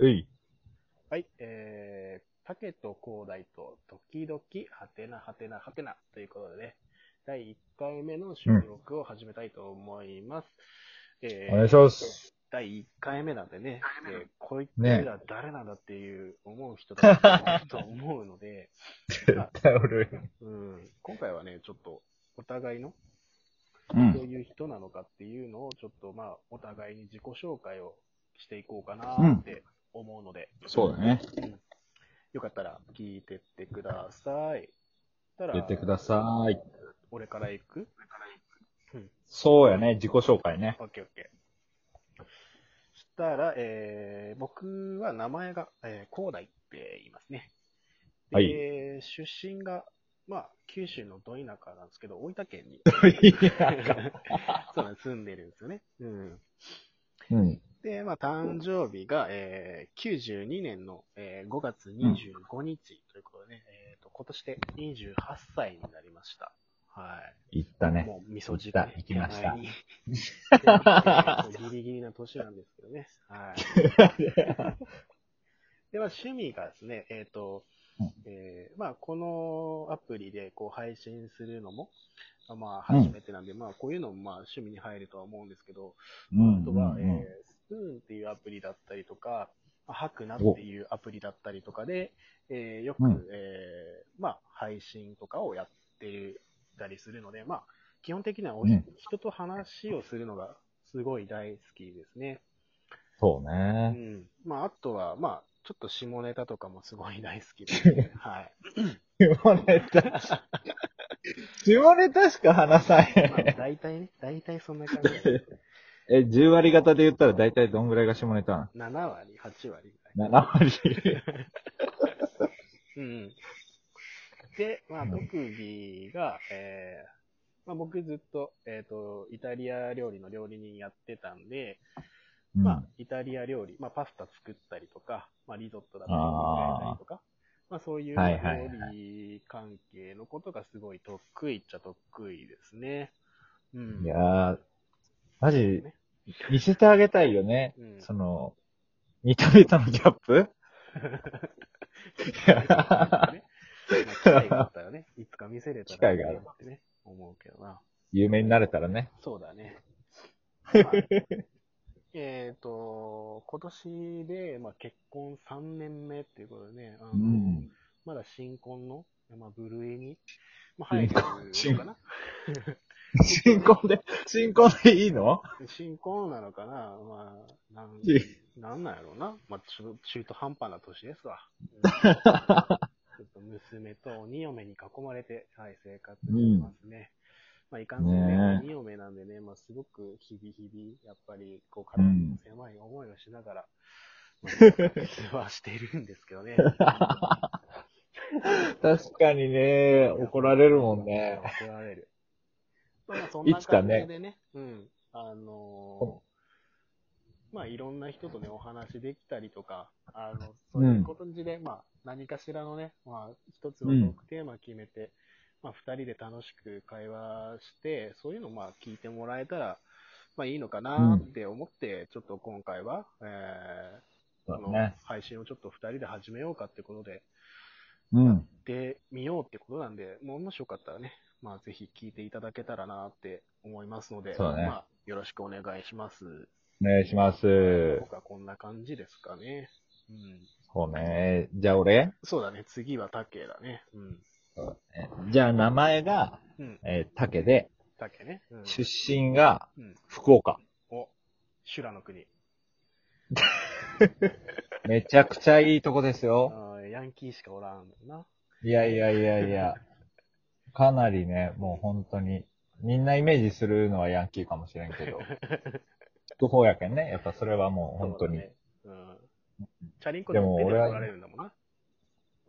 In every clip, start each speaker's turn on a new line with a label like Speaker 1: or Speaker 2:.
Speaker 1: うい。
Speaker 2: はい、えー、竹と広大と時々はてなはてなはてなということでね、第1回目の収録を始めたいと思います。えー
Speaker 1: お願いします。
Speaker 2: 第1回目なんでね、えーこいつ
Speaker 1: ね
Speaker 2: ら誰なんだっていう思う人だと思うので、
Speaker 1: 絶対おる。
Speaker 2: うん、今回はね、ちょっとお互いの
Speaker 1: うん。
Speaker 2: どういう人なのかっていうのをちょっとまあお互いに自己紹介をしていこうかなって思うので、
Speaker 1: そうだね。
Speaker 2: うんよかったら聞いてってください。たら
Speaker 1: 言ってください。
Speaker 2: 俺から行く？
Speaker 1: そうやね、自己紹介ね。
Speaker 2: オッケーオッケー。したら、えー、僕は名前が、えー、広大って言いますね。で
Speaker 1: はい
Speaker 2: 出身が、まあ、九州のど田舎なんですけど、大分県に そうなん住んでるんですよね。うん。
Speaker 1: うん。
Speaker 2: で、まあ、誕生日が、えー、92年の、えー5月25日ということでね、えーと、今年で28歳になりました。はい。
Speaker 1: 言ったね。
Speaker 2: もう、味噌汁ね
Speaker 1: 行きました
Speaker 2: ギリギリな年なんですけどね。はい。では、趣味がですね、えっ、と
Speaker 1: うん、
Speaker 2: えーまあ、このアプリでこう配信するのも、まあ、
Speaker 1: うん
Speaker 2: 初めてなんで、まあ、こういうのもまあ趣味に入るとは思うんですけど、
Speaker 1: うん
Speaker 2: あとは、
Speaker 1: うん
Speaker 2: えースプーンっていうアプリだったりとか、まあハクナっていうアプリだったりとかで、えーよく、
Speaker 1: うん
Speaker 2: えーまあ、配信とかをやってたりするので、まあ、基本的にはお、
Speaker 1: うん
Speaker 2: 人と話をするのがすごい大好きですね。
Speaker 1: そう
Speaker 2: う
Speaker 1: ね。
Speaker 2: ん。まあ、あとは、まあ、ちょっと下ネタとかもすごい大好きです、ね。はい。
Speaker 1: 下ネタ。下ネタしか話さ
Speaker 2: まあ、
Speaker 1: へ
Speaker 2: 大体ね、大体そんな感じ。
Speaker 1: え、10割方で言ったら大体どんぐらいが下ネタな
Speaker 2: 7割、8割ぐらい。
Speaker 1: の ?7 割。
Speaker 2: うん。で、まあ、
Speaker 1: うん
Speaker 2: 特技が、えーまあ、僕ずっと、えっ、と、イタリア料理の料理人やってたんで、まあ、イタリア料理、まあ、パスタ作ったりとか、まあ、リゾットだったりとか、まあ、そういう料
Speaker 1: はいはいはい
Speaker 2: 理関係のことがすごい得意っちゃ得意ですね。うん。
Speaker 1: いやー、マジ
Speaker 2: ね、
Speaker 1: 見せてあげたいよね。
Speaker 2: うん
Speaker 1: その、見た目とのギャップ？
Speaker 2: ね まあ機会があったらね、いつか見せれたら
Speaker 1: 機会があ
Speaker 2: ってね、思うけどな。
Speaker 1: 有名になれたらね。
Speaker 2: そうだね。まあえっと、今年で、まあ、結婚3年目っていうことでね、あの
Speaker 1: うん。
Speaker 2: まだ新婚の、まあ、部類に、まあ、入るのかな
Speaker 1: 新婚で、新婚でいいの？
Speaker 2: 新婚なのかな？まあ、なん
Speaker 1: い
Speaker 2: なんなんやろうな？まあ、中中途半端な年ですわ。う んちょっと娘と鬼嫁に囲まれて、はい、生活してますね。まあ、いかんせんね、
Speaker 1: ね
Speaker 2: 嫁なんでね、まあ、すごく日々日々、やっぱり、こう、体の狭い思いをしながら、まあ、はしているんですけどね。
Speaker 1: 確かにね、怒られるもんね。
Speaker 2: 怒られる。まあ、そんない感
Speaker 1: つかね
Speaker 2: じでね、うん。あのーまあ、いろんな人とね、お話できたりとか、あの、そういうことで、まあ、何かしらのね、まあ、一つのトークテーマ決めて、まあ、二人で楽しく会話して、そういうのをまあ、聞いてもらえたら、まあ、いいのかなって思って、ちょっと今回は、えー、この。配信をちょっと二人で始めようかってことで、
Speaker 1: うん。
Speaker 2: でみようってことなんで、もしよかったらね、まあぜひ聞いていただけたらなって思いますので、
Speaker 1: そうだね
Speaker 2: まあよろしくお願いします。
Speaker 1: お願いします。
Speaker 2: 僕はこんな感じですかね。うん。
Speaker 1: そうね。じゃあ俺？
Speaker 2: そうだね、次は竹だね。うん。
Speaker 1: じゃあ名前が、
Speaker 2: うん。
Speaker 1: えー、竹で、
Speaker 2: 竹ね。うん。
Speaker 1: 出身が
Speaker 2: うん。
Speaker 1: 福岡。
Speaker 2: お、修羅の国。
Speaker 1: めちゃくちゃいいとこですよ。
Speaker 2: あーヤンキーしかおらんもんな。
Speaker 1: いやいやいやいや。かなりね、もう本当に、みんなイメージするのはヤンキーかもしれんけど、不法やけんね。やっぱそれはもう本当に。
Speaker 2: そうだね。うん。チャリンコで
Speaker 1: でも俺は
Speaker 2: も出てこられるんだもんな。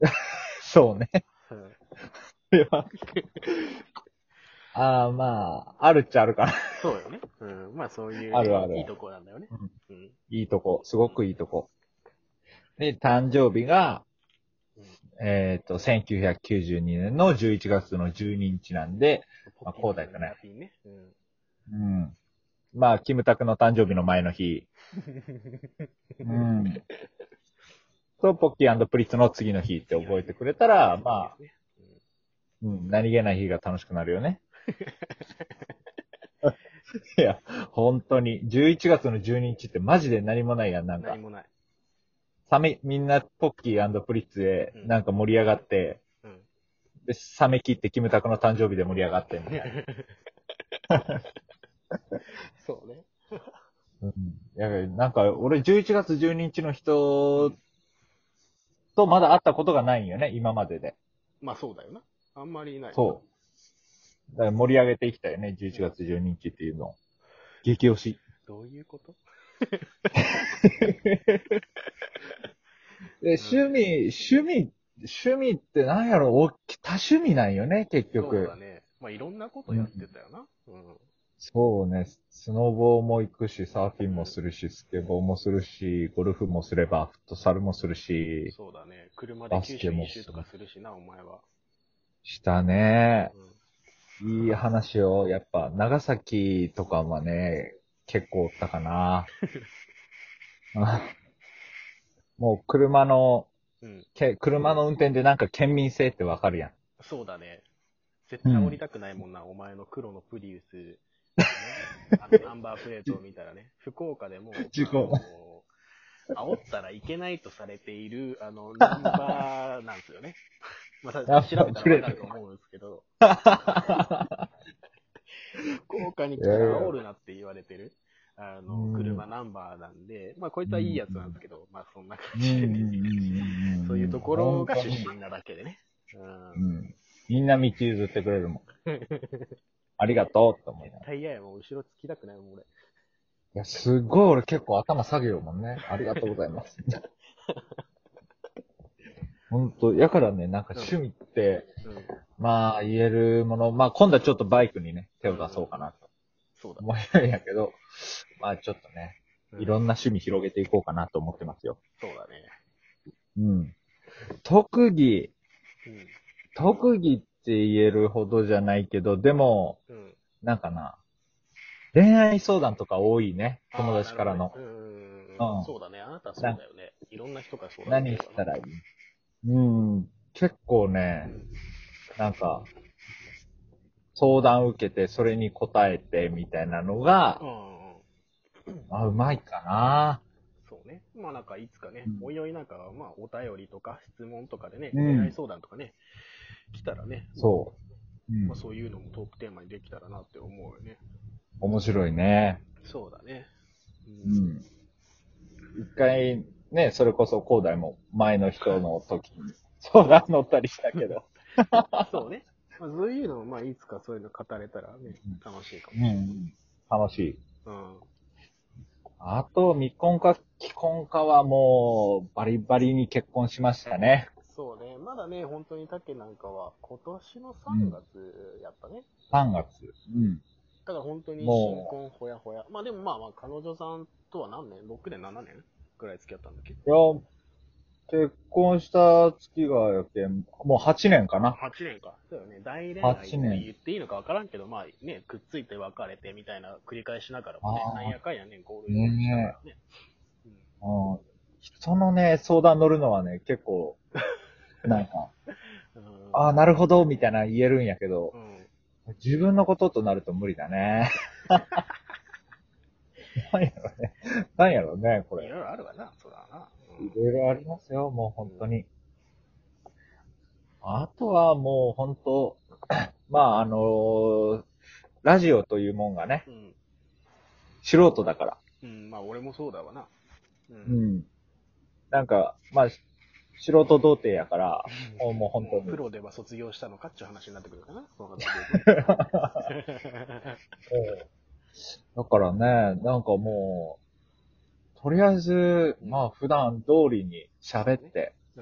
Speaker 1: そうね。
Speaker 2: うん。
Speaker 1: それはああ、まあ、あるっちゃあるかな。
Speaker 2: そうよね。うん。まあそういう、
Speaker 1: あるある
Speaker 2: いいとこなんだよね。うん。
Speaker 1: いいとこ。すごくいいとこ。で、誕生日が、
Speaker 2: うん
Speaker 1: えっ、と、1992年の11月の12日なんで、まあ広大だね
Speaker 2: ポッキーのラティンね。
Speaker 1: うん。まあ、キムタクの誕生日の前の日。うん。と、ポッキープリッツの次の日って覚えてくれたら、まあ、うん、何気ない日が楽しくなるよね。いや、本当に、11月の12日ってマジで何もないやん、なんか
Speaker 2: うん何。もない。
Speaker 1: サメ、みんなポッキープリッツで
Speaker 2: うん
Speaker 1: なんか盛り上がって、
Speaker 2: うん。
Speaker 1: で、サメ切ってキムタクの誕生日で盛り上がってみたいな。
Speaker 2: そうね。
Speaker 1: うん。いや、なんか、俺11月12日の人とまだ会ったことがないんよね、今までで。
Speaker 2: まあそうだよな。あんまりいない。
Speaker 1: そう。だから盛り上げていきたいよね、11月12日っていうのを。激推し。
Speaker 2: どういうこと？
Speaker 1: で、趣味、趣味、趣味ってなんやろ、お多趣味なんよね、結
Speaker 2: そう
Speaker 1: 局
Speaker 2: だ。ね。まあいろんなことやってたよな。うん。
Speaker 1: そうね、スノボーも行くし、サーフィンもするし、スケボーもするし、ゴルフもすれば、フットサルもするし、
Speaker 2: そうだね。車で九州一周とかするしな、お前は。
Speaker 1: したね。
Speaker 2: うん。
Speaker 1: いい話を、やっぱ、長崎とかはね、結構おったかな。あ もう車の、
Speaker 2: うん。
Speaker 1: け車の運転でなんか県民性ってわかるやん。
Speaker 2: そうだね。絶対降りたくないもんな、お前の黒のプリウス、ね。あのナンバープレートを見たらね、福岡でも、
Speaker 1: 事故
Speaker 2: あの煽ったらいけないとされている、あの、ナンバーなんですよね。また、調べたらわかると思うんですけど、福岡に来たら煽るなって言われてる、あ
Speaker 1: う
Speaker 2: の、
Speaker 1: ん
Speaker 2: 車ナンバーなんで、まあ、こいつはいいやつなんですけど、まあ、そんな感
Speaker 1: うん
Speaker 2: じでそういうところが出身なだけでね。
Speaker 1: みんな道譲ってくれるもん。ありがとうって思いながら。
Speaker 2: 絶対嫌やもん、後ろつきたくないもん、俺。
Speaker 1: いや、すっごい俺結構頭下げようもんね。ありがとうございます。本当やからね、なんか趣味って、
Speaker 2: うん。
Speaker 1: まあ言えるもの、まあ今度はちょっとバイクにね、手を出そうかなと
Speaker 2: そうだ。
Speaker 1: 思いるんやけど、まあちょっとね、いろん
Speaker 2: な。
Speaker 1: な趣味広げていこうかなと思ってますよ。
Speaker 2: そうだね。
Speaker 1: うん。特技、
Speaker 2: うん。
Speaker 1: 特技って言えるほどじゃないけど、でも、
Speaker 2: うん。
Speaker 1: なんかな、恋愛相談とか多いね、友達からの
Speaker 2: うん
Speaker 1: うん
Speaker 2: そうだね。あなたそうだよね。いろんな人からそうだ
Speaker 1: 何したらいいうん、結構ね、なんか、相談受けて、それに答えて、みたいなのが
Speaker 2: う、ん。
Speaker 1: あ、うまいかな。
Speaker 2: そうね。まあなんかいつかね、
Speaker 1: うん
Speaker 2: おいおいなんか、まあお便りとか質問とかでね、
Speaker 1: うん
Speaker 2: 恋愛相談とかね、来たらね、
Speaker 1: そう。うん
Speaker 2: まあ、そういうのもトークテーマにできたらなって思うよね。
Speaker 1: 面白いね。
Speaker 2: そうだね。
Speaker 1: う。ん。一回、ね、それこそ、広大も前の人の時に 相談乗ったりしたけど。
Speaker 2: そうね。まあ、そういうのも、まあ、いつかそういうの語れたらね
Speaker 1: うん、
Speaker 2: 楽しいかも
Speaker 1: う
Speaker 2: しれない。
Speaker 1: ん。楽しい。
Speaker 2: うん。
Speaker 1: あと、未婚か既婚かはもう、バリバリに結婚しましたね。
Speaker 2: そうね。まだね、本当に竹なんかは、今年の3月やったね。
Speaker 1: 3月。うん。
Speaker 2: だから本当に新婚ほやほや。まあでもまあまあ、彼女さんとは何年 ?6 年、7年？ぐらい付き合ったんだっけ？
Speaker 1: いや、結婚した月がやけん、もう8年かな。
Speaker 2: 8年か。そうよね。大恋愛って
Speaker 1: 8年
Speaker 2: 言っていいのか分からんけど、まあね、くっついて別れてみたいな繰り返しながらもねなんやかんやね、ゴールデンしたからね。
Speaker 1: うん。人のね、相談乗るのはね、結構、なんか、
Speaker 2: うん。
Speaker 1: ああ、なるほど、みたいな言えるんやけど
Speaker 2: う、ん。
Speaker 1: 自分のこととなると無理だね。なんやろね。なんやろね、これ。
Speaker 2: いろいろあるわな、そ。うん
Speaker 1: いろいろありますよ、もう本当に。あとはもう本当、まああのーラジオというもんがね、
Speaker 2: うん。
Speaker 1: 素人だから。
Speaker 2: うん、まあ俺もそうだわな。う。
Speaker 1: うんん。なんか、まあ、素人童貞やから、もうもう本当に
Speaker 2: プロでは卒業したのかっていう話になってくるかな。そうなってくる
Speaker 1: だからね、なんかもう、とりあえず、まあ普段通りに喋って、
Speaker 2: と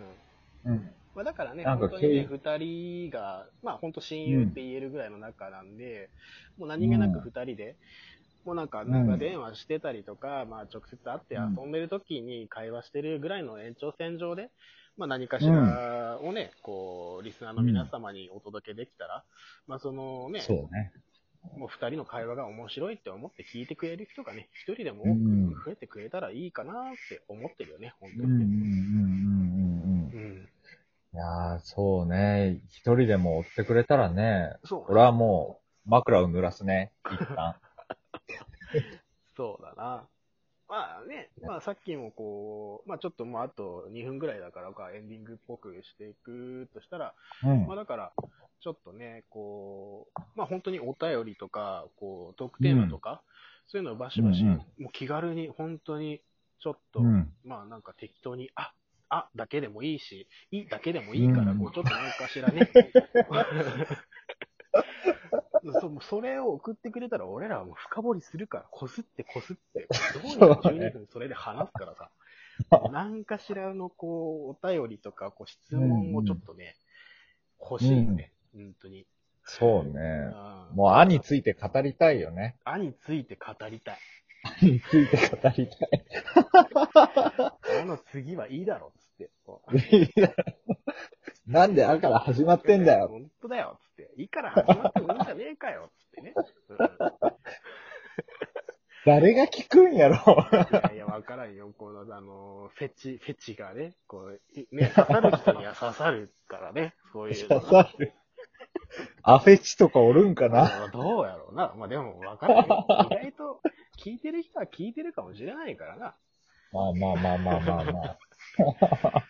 Speaker 2: うん。
Speaker 1: うん。
Speaker 2: まあだからね、本当にね、
Speaker 1: 経
Speaker 2: 二人が、まあ本当親友って言えるぐらいの仲なんで、もう何気なく二人で、もうなんか長電話してたりとか、まあ直接会って遊んでる時に会話してるぐらいの延長線上で、まあ何かしらをね、こう、リスナーの皆様にお届けできたら、まあそのね、
Speaker 1: そうね。
Speaker 2: もう二人の会話が面白いって思って聞いてくれる人がね、一人でも
Speaker 1: うん
Speaker 2: 多く増えてくれたらいいかなって思ってるよね、本当
Speaker 1: うんうんうん
Speaker 2: にね。
Speaker 1: うんいやー、そうね。一人でも追ってくれたらね、
Speaker 2: そう
Speaker 1: 俺はもう枕を濡らすね、一旦。
Speaker 2: そうだな。まあね、まあさっきもこう、まあちょっともうあと2分ぐらいだからか、エンディングっぽくしていくとしたら、
Speaker 1: うん
Speaker 2: まあ。だから、ちょっとね、こう、まあ本当にお便りとか、こう、トークテーマとか、そういうのをバシバシ、
Speaker 1: うんうん
Speaker 2: もう気軽に、本当に、ちょっと、
Speaker 1: うん。
Speaker 2: まあなんか適当に、あ、あ、だけでもいいし、いいだけでもいいから、
Speaker 1: うん
Speaker 2: こう、ちょっと何かしらね。そ それを送ってくれたら、俺らはもう深掘りするから、こすってこすって、どうにか12分それで話すからさ、何かしらのこう、お便りとか、こう、質問をちょっとね、欲しいよね、本当に。
Speaker 1: そうね。
Speaker 2: うん
Speaker 1: もう、あについて語りたいよね。
Speaker 2: あについて語りたい。
Speaker 1: あについて語りたい。
Speaker 2: あの次はいいだろ、つって。こ う
Speaker 1: いやなんであから始まってんだよ。
Speaker 2: 本当だよ、つって。いいから始まってもいいんじゃねえかよ、つってね。
Speaker 1: 誰が聞くんやろ。
Speaker 2: うん、いやいや、わからんよ。この、あの、フェチ、フェチがね、こう、いね、刺さる人には刺さるからね、そういうの
Speaker 1: 刺さる。アフェチとかおるんかな
Speaker 2: な。どうやろうな。まあでも、わからんよ。意外と、聞いてる人は聞いてるかもしれないからな。
Speaker 1: まあまあまあまあまあまあ。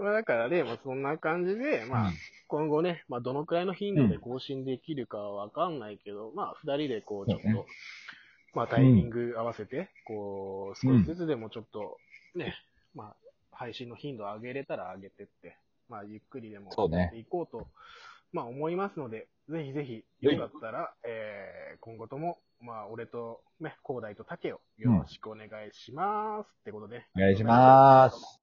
Speaker 2: まあだからね、まあそんな感じで、まあ、今後ね、まあどのくらいの頻度で更新できるかはわかんないけど、まあ二人でこうちょっと、
Speaker 1: そうね
Speaker 2: まあタイミング合わせて、こう少しずつでもちょっとね、まあ配信の頻度を上げれたら上げてって、まあゆっくりでも
Speaker 1: そうね
Speaker 2: やっていこうと、まあ思いますので、ぜひぜひよかったら、えー、今後とも、まあ俺とね、広大と竹をよろしくお願いします。ってことで。
Speaker 1: お願いします。